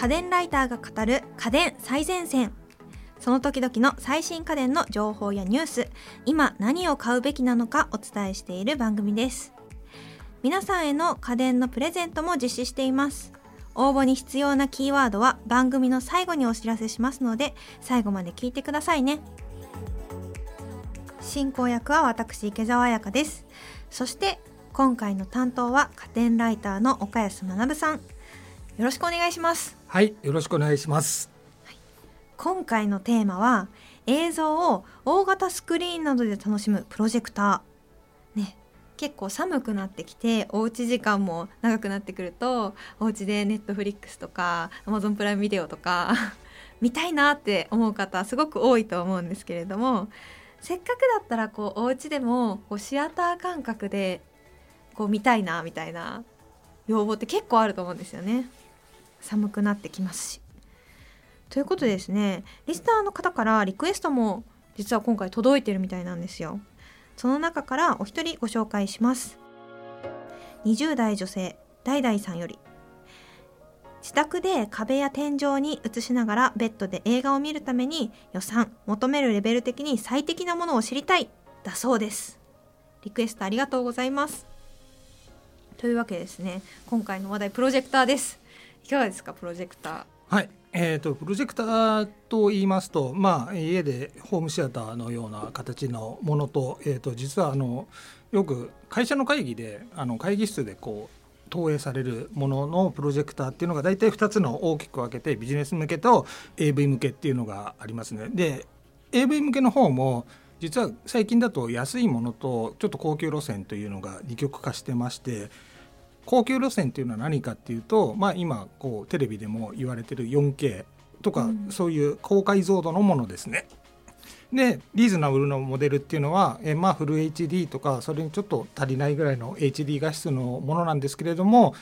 家電ライターが語る家電最前線。その時々の最新家電の情報やニュース。今何を買うべきなのかお伝えしている番組です。皆さんへの家電のプレゼントも実施しています。応募に必要なキーワードは番組の最後にお知らせしますので最後まで聞いてくださいね。進行役は私池澤彩香です。そして今回の担当は家電ライターの岡安学さん。よろしくお願いします。はいよろしくお願いします。今回のテーマは映像を大型スクリーンなどで楽しむプロジェクター。ね。結構寒くなってきておうち時間も長くなってくるとお家でネットフリックスとかアマゾンプライムビデオとか 見たいなって思う方すごく多いと思うんですけれどもせっかくだったらこうお家でもこうシアター感覚でこう見たいなみたいな要望って結構あると思うんですよね寒くなってきますし。ということでですねリスナーの方からリクエストも実は今回届いてるみたいなんですよ。その中からお一人ご紹介します。20代女性ダイさんより。自宅で壁や天井に映しながらベッドで映画を見るために予算求めるレベル的に最適なものを知りたい。だそうです。リクエストありがとうございます。というわけですね今回の話題プロジェクターです。いかがですかプロジェクターはいえーと、プロジェクターと言いますと、まあ、家でホームシアターのような形のものと,、えーと、実はあのよく会社の会議であの会議室でこう投影されるもののプロジェクターっていうのが大体2つの大きく分けてビジネス向けと AV 向けっていうのがありますね。で AV 向けの方も実は最近だと安いものとちょっと高級路線というのが二極化してまして高級路線っていうのは何かっていうと、まあ、今こうテレビでも言われてる 4K とか、うん、そういう高解像度のものですね。でリーズナブルのモデルっていうのは、えまあ、フル HD とかそれにちょっと足りないぐらいの HD 画質のものなんですけれども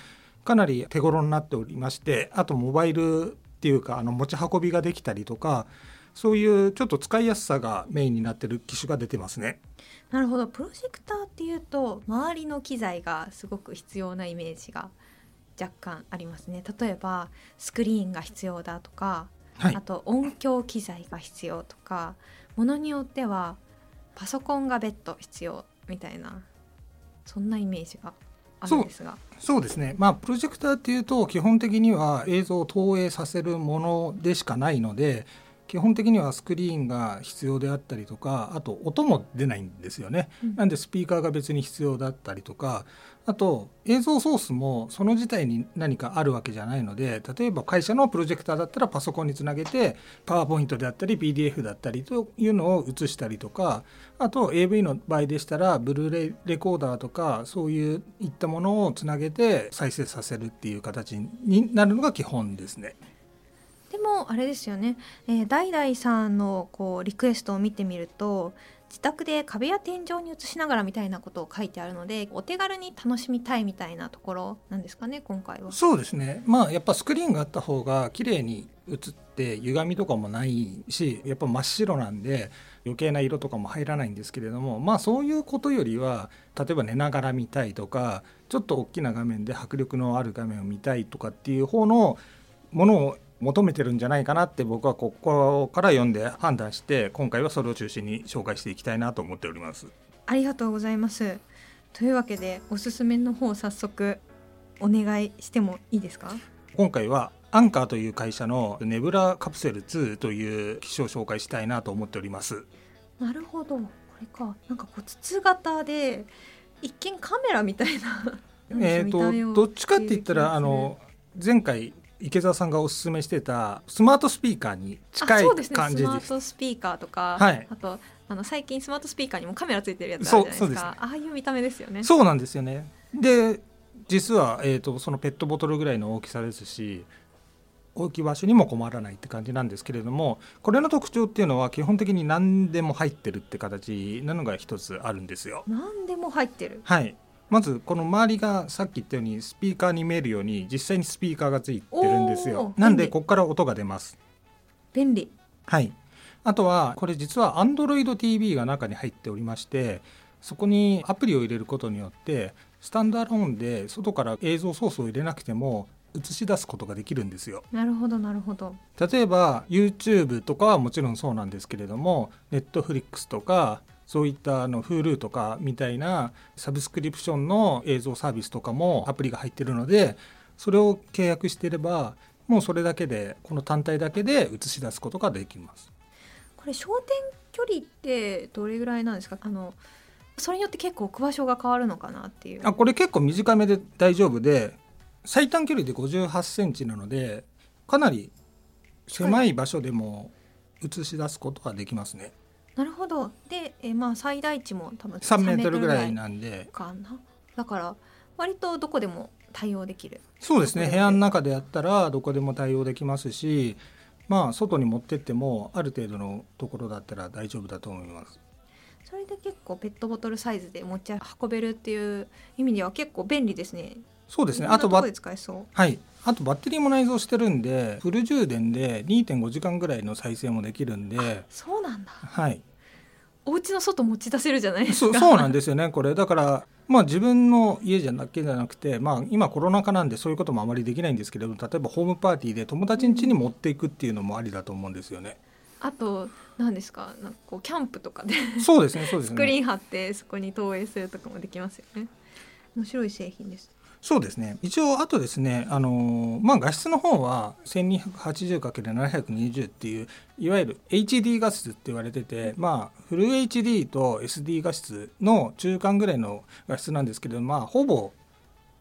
かなり手頃になっておりましてあとモバイルっていうかあの持ち運びができたりとかそういうちょっと使いやすさがメインになってる機種が出てますね。なるほどプロジェクターっていうと周りの機材がすごく必要なイメージが若干ありますね。例えばスクリーンが必要だとか、はい、あと音響機材が必要とかものによってはパソコンが別途必要みたいなそんなイメージがあるんですがそうですねまあプロジェクターっていうと基本的には映像を投影させるものでしかないので基本的にはスクリーンが必要であったりとかあと音も出ないんですよね、うん、なんでスピーカーが別に必要だったりとかあと映像ソースもその自体に何かあるわけじゃないので例えば会社のプロジェクターだったらパソコンにつなげてパワーポイントであったり PDF だったりというのを映したりとかあと AV の場合でしたらブルーレイレコーダーとかそういういったものをつなげて再生させるっていう形になるのが基本ですね。もあれですよね、えー、ダイさんのこうリクエストを見てみると自宅で壁や天井に映しながらみたいなことを書いてあるのでお手軽に楽しみたいみたいなところなんですかね今回は。そうですねまあやっぱスクリーンがあった方が綺麗に映って歪みとかもないしやっぱ真っ白なんで余計な色とかも入らないんですけれどもまあそういうことよりは例えば寝ながら見たいとかちょっと大きな画面で迫力のある画面を見たいとかっていう方のものを求めてるんじゃないかなって僕はここから読んで判断して今回はそれを中心に紹介していきたいなと思っております。ありがとうございます。というわけでおすすめの方早速お願いしてもいいですか？今回はアンカーという会社のネブラカプセル2という機種を紹介したいなと思っております。なるほど。これか。なんかこう筒型で一見カメラみたいなえっと どっちかって言ったらあの前回池澤さんがおすすめしてたスマートスピーカーに近い感じです、ね、スマートスピーカーとか、はい、あとあの最近スマートスピーカーにもカメラついてるやつあるじゃないですか。ああいう見た目ですよね。そうなんですよね。で実は、えーと、そのペットボトルぐらいの大きさですし置き場所にも困らないって感じなんですけれどもこれの特徴っていうのは基本的に何でも入ってるって形なのが一つあるんですよ。何でも入ってる。はいまずこの周りがさっき言ったようにスピーカーに見えるように実際にスピーカーがついてるんですよ。なんでここから音が出ます。便利。はい。あとはこれ実は Android TV が中に入っておりましてそこにアプリを入れることによってスタンドアローンで外から映像ソースを入れなくても映し出すことができるんですよ。なるほどなるほど。例えば YouTube とかはもちろんそうなんですけれども Netflix とかそういったあの Hulu とかみたいなサブスクリプションの映像サービスとかもアプリが入ってるのでそれを契約していればもうそれだけでこの単体だけで映し出すことができます。これ焦点距離ってどれぐらいなんですか？あのそれによって結構置く場所が変わるのかなっていうあこれ結構短めで大丈夫で最短距離で58センチなのでかなり狭い場所でも映し出すことができますね。なるほど。でえまあ最大値も多分3メートルぐらいななんで。かな。だから割とどこでも対応できる。そうですね。部屋の中でやったらどこでも対応できますしまあ外に持ってってもある程度のところだったら大丈夫だと思います。それで結構ペットボトルサイズで持ち運べるっていう意味では結構便利ですね。そうですね。あとバで使えそう。はい、あとバッテリーも内蔵してるんでフル充電で2.5時間ぐらいの再生もできるんで、そうなんだ。はい、お家の外持ち出せるじゃないですか。そうなんですよねこれ。だからまあ自分の家じゃだけじゃなくて、まあ、今コロナ禍なんでそういうこともあまりできないんですけれども例えばホームパーティーで友達ん家に持っていくっていうのもありだと思うんですよね。あと何ですか？なんかこうキャンプとかでそうですねそうですね。スクリーン貼ってそこに投影するとかもできますよね。面白い製品ですそうですね。一応あとですねあのまあ画質の方は 1280×720 っていういわゆる HD 画質って言われててまあフル HD と SD 画質の中間ぐらいの画質なんですけどまあほぼ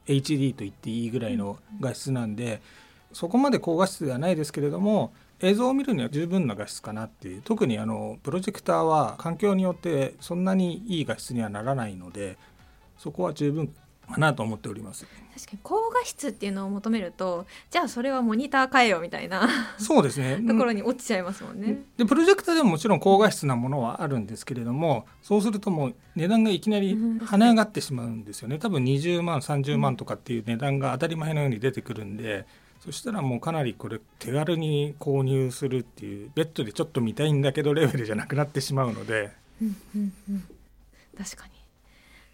HD と言っていいぐらいの画質なんで、そこまで高画質ではないですけれども映像を見るには十分な画質かなっていう。特にあのプロジェクターは環境によってそんなにいい画質にはならないのでそこは十分かなと思っております。確かに高画質っていうのを求めるとじゃあそれはモニター変えよみたいなそうですね。ところに落ちちゃいますもんね、でプロジェクターでももちろん高画質なものはあるんですけれどもそうするともう値段がいきなりうん。跳ね上がってしまうんですよね。多分20万30万とかっていう値段が当たり前のように出てくるんで、そしたらもうかなりこれ手軽に購入するっていうベッドでちょっと見たいんだけどレベルじゃなくなってしまうので。うんうんうん。確かに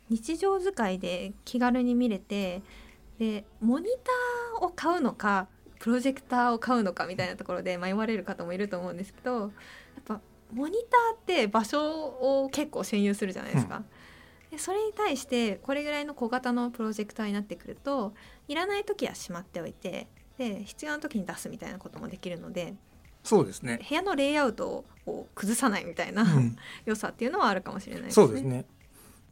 日常使いで気軽に見れてでモニターを買うのかプロジェクターを買うのかみたいなところで迷われる方もいると思うんですけどやっぱモニターって場所を結構占有するじゃないですか。でそれに対してこれぐらいの小型のプロジェクターになってくるといらない時はしまっておいてで必要な時に出すみたいなこともできるのでそうですね、部屋のレイアウトを崩さないみたいな、うん 良さっていうのはあるかもしれないですね。そうですね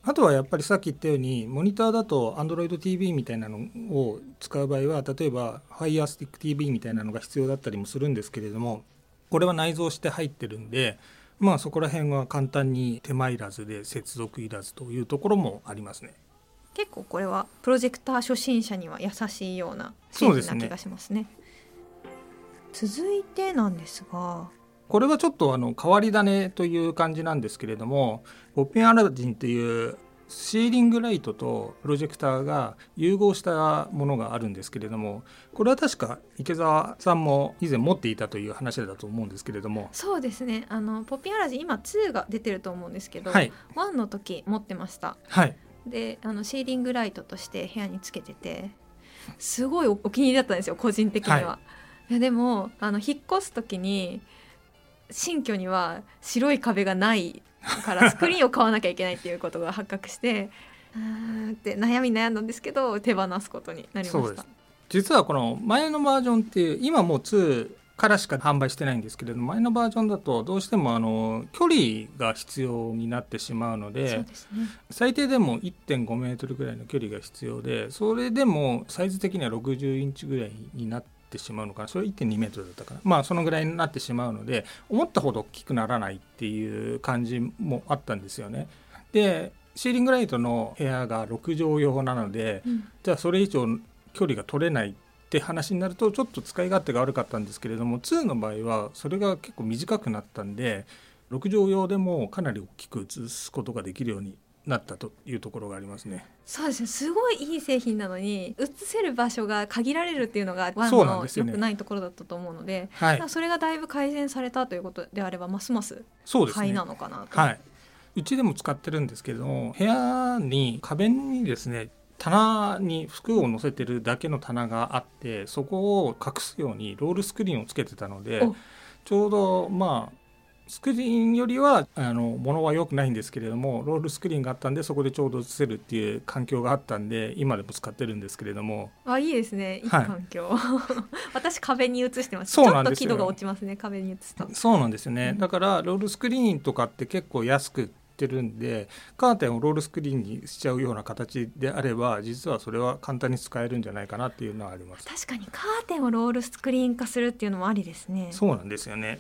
あとはやっぱりさっき言ったようにモニターだと AndroidTV みたいなのを使う場合は例えば FirestickTV みたいなのが必要だったりもするんですけれどもこれは内蔵して入ってるんでまあそこら辺は簡単に手間いらずで接続いらずというところもありますね。結構これはプロジェクター初心者には優しいようなな気がしますね。続いてなんですがこれはちょっとあの変わり種という感じなんですけれどもポッピンアラジンっていうシーリングライトとプロジェクターが融合したものがあるんですけれどもこれは確か池澤さんも以前持っていたという話だと思うんですけれども。そうですね。あのポッピンアラジン今2が出てると思うんですけど、はい。1の時持ってました。はい。であのシーリングライトとして部屋につけててすごいおお気に入りだったんですよ個人的には。、はいやでもあの引っ越す時に新居には白い壁がないからスクリーンを買わなきゃいけないっていうことが発覚して うーんって悩み悩んだんですけど手放すことになりましたそうです。実はこの前のバージョンっていう今もう2からしか販売してないんですけれども前のバージョンだとどうしてもあの距離が必要になってしまうのでね最低でも1.5メートルぐらいの距離が必要でそれでもサイズ的には60インチぐらいになってしまうのかな。それ1.2メートルだったかな。まあそのぐらいになってしまうので思ったほど大きくならないっていう感じもあったんですよね。でシーリングライトの部屋が6畳用なのでうん。じゃあそれ以上距離が取れないって話になるとちょっと使い勝手が悪かったんですけれども2の場合はそれが結構短くなったんで6畳用でもかなり大きく映すことができるようになったというところがありますね。そうですね。すごいいい製品なのに映せる場所が限られるっていうのがワンの良くないところだったと思うので、はい。まあ、それがだいぶ改善されたということであればますますそうですね。買いなのかなと。はい、うちでも使ってるんですけれども部屋に壁にですね棚に服を載せてるだけの棚があってそこを隠すようにロールスクリーンをつけてたのでお。ちょうどまあスクリーンよりはあの物は良くないんですけれどもロールスクリーンがあったんでそこでちょうど映せるっていう環境があったんで今でも使ってるんですけれども。あいいですね。い。いはい環境、私壁に映してます。そうなんですよ。ちょっと輝度が落ちますね壁に映すと。そうなんですよね。うん。だからロールスクリーンとかって結構安く売ってるんでカーテンをロールスクリーンにしちゃうような形であれば実はそれは簡単に使えるんじゃないかなっていうのはあります。確かにカーテンをロールスクリーン化するっていうのもありですね。そうなんですよね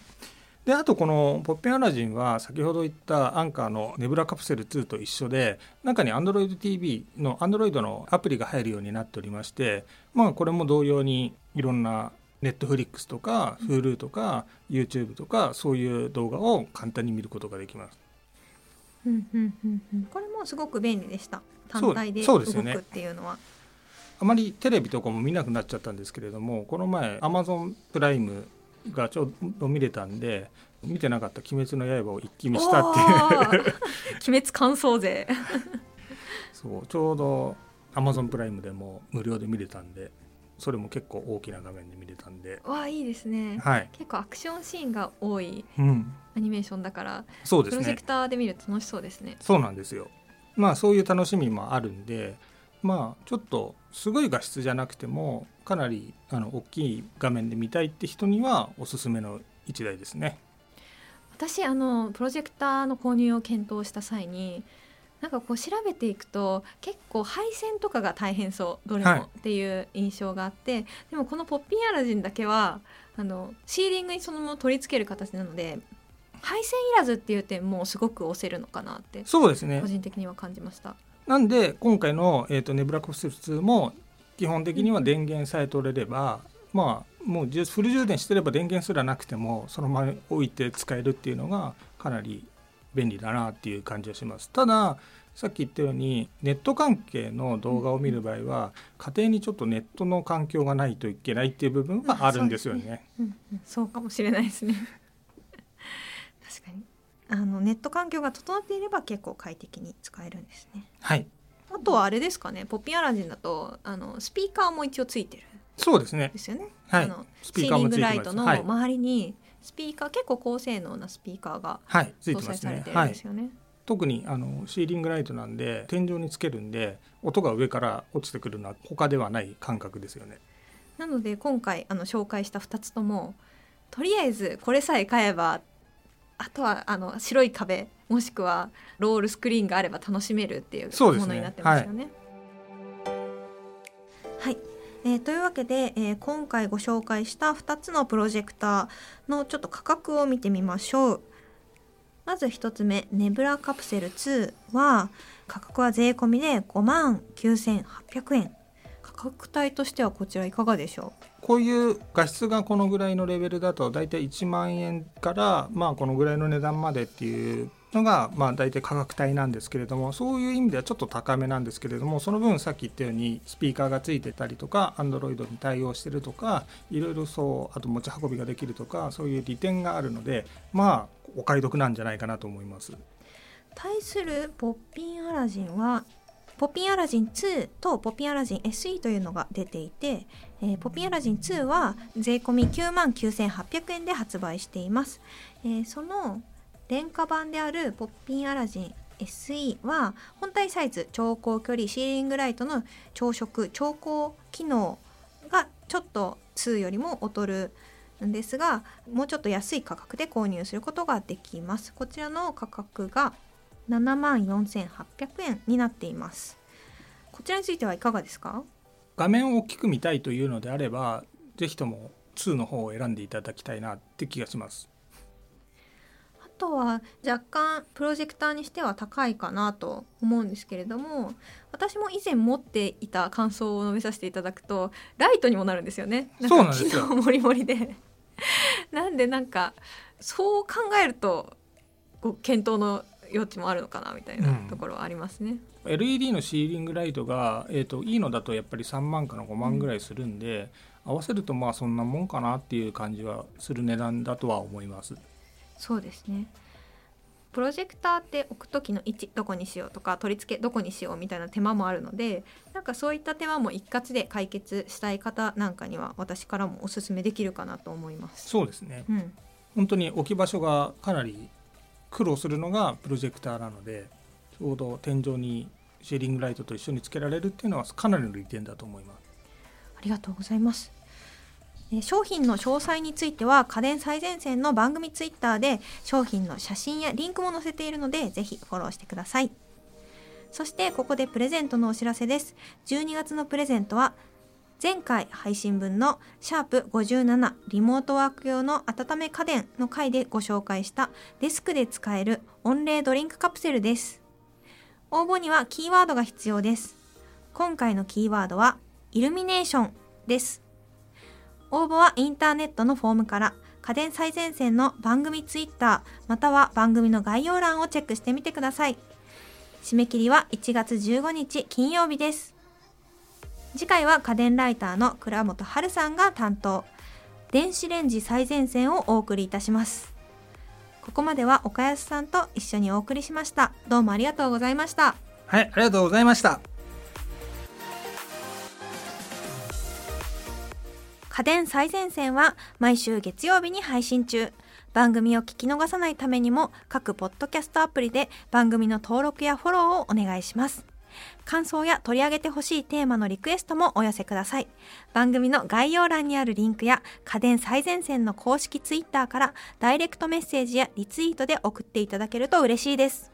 であとこのポッペンアラジンは先ほど言ったアンカーのネブラカプセル2と一緒で中に AndroidTV の Android のアプリが入るようになっておりましてまあこれも同様にいろんな Netflix とか Hulu とか YouTube とかそういう動画を簡単に見ることができます。うんうんうんうん。これもすごく便利でした。単体で動くっていうのは。あまりテレビとかも見なくなっちゃったんですけれどもこの前 Amazon プライムがちょうど見れたんで見てなかった「鬼滅の刃」を一気見したっていう。鬼滅感想勢 そうちょうど Amazon プライムでも無料で見れたんでそれも結構大きな画面で見れたんで。わあいいですね。はい、結構アクションシーンが多いうん、アニメーションだから。そうですね。プロジェクターで見ると楽しそうですね。そうなんですよ。まあそういう楽しみもあるんでまあちょっとすごい画質じゃなくてもかなりあの大きい画面で見たいって人にはおすすめの一台ですね。私あのプロジェクターの購入を検討した際になんかこう調べていくと結構配線とかが大変そう。どれはい。もっていう印象があって、でもこのポッピンアラジンだけはあのシーリングにそのまま取り付ける形なので配線いらずっていう点もすごく押せるのかなってそうですね。個人的には感じました。なんで今回の、えー、とネブラコプセル2も基本的には電源さえ取れれば、まあもうフル充電してれば電源すらなくてもそのまま置いて使えるっていうのがかなり便利だなっていう感じはします。たださっき言ったようにネット関係の動画を見る場合は家庭にちょっとネットの環境がないといけないっていう部分はあるんですよね。あそうですうんうんそうかもしれないですね。確かに。あのネット環境が整っていれば結構快適に使えるんですね。はいあとはあれですかねポッピンアラジンだとあのスピーカーも一応ついてる。んそうですね。ですよね、はい。あのスシーリングピーカーもついてライトの周りにスピーカー結構高性能なスピーカーが搭てます載されてるんですよね、特にあのシーリングライトなんで天井につけるんで音が上から落ちてくるのは他ではない感覚ですよね。なので今回あの紹介した2つともとりあえずこれさえ買えばあとはあの白い壁もしくはロールスクリーンがあれば楽しめるっていうものになってますよね。はい、えーというわけで、えー今回ご紹介した2つのプロジェクターのちょっと価格を見てみましょう。まず1つ目ネブラカプセル2は価格は税込みで5万9800円価格帯としてはこちらいかがでしょこういう画質がこのぐらいのレベルだと大体1万円からまあこのぐらいの値段までっていうのがまあ大体価格帯なんですけれどもそういう意味ではちょっと高めなんですけれどもその分さっき言ったようにスピーカーがついてたりとか Android に対応してるとかいろいろそうあと持ち運びができるとかそういう利点があるのでまあお買い得なんじゃないかなと思います。対するポッピンアラジンはポッピンアラジン2とポッピンアラジン SE というのが出ていて、えーポッピンアラジン2は税込み9万9800円で発売しています、えーその廉価版であるポッピンアラジン SE は本体サイズ超高距離シーリングライトの朝食超高機能がちょっと2よりも劣る。んですがもうちょっと安い価格で購入することができます。こちらの価格が7万4800円になっています。こちらについてはいかがですか？画面を大きく見たいというのであればぜひとも2の方を選んでいただきたいなって気がします。あとは若干プロジェクターにしては高いかなと思うんですけれども私も以前持っていた感想を述べさせていただくとライトにもなるんですよね。そうなんですよ。機能もりもりで。なんでなんかそう考えるとこう検討の余地もあるのかなみたいなところはありますね、LED のシーリングライトが、えー、といいのだとやっぱり3万から5万ぐらいするんで、合わせるとまあそんなもんかなっていう感じはする値段だとは思います。そうですねプロジェクターって置く時の位置どこにしようとか取り付けどこにしようみたいな手間もあるのでなんかそういった手間も一括で解決したい方なんかには私からもおすすめできるかなと思います。そうですねうん、本当に置き場所がかなり苦労するのがプロジェクターなのでちょうど天井にシェーリングライトと一緒につけられるっていうのはかなりの利点だと思いますありがとうございます。商品の詳細については家電最前線の番組ツイッターで商品の写真やリンクも載せているのでぜひフォローしてください。そしてここでプレゼントのお知らせです。12月のプレゼントは前回配信分のシャープ57リモートワーク用の温め家電の回でご紹介したデスクで使える温冷ドリンクカプセルです。応募にはキーワードが必要です。今回のキーワードはイルミネーションです。応募はインターネットのフォームから家電最前線の番組ツイッターまたは番組の概要欄をチェックしてみてください。締め切りは1月15日金曜日です。次回は家電ライターの倉本春さんが担当。電子レンジ最前線をお送りいたします。ここまでは岡安さんと一緒にお送りしました。どうもありがとうございました。はいありがとうございました家電最前線は毎週月曜日に配信中。番組を聞き逃さないためにも各ポッドキャストアプリで番組の登録やフォローをお願いします。感想や取り上げてほしいテーマのリクエストもお寄せください。番組の概要欄にあるリンクや家電最前線の公式ツイッターからダイレクトメッセージやリツイートで送っていただけると嬉しいです。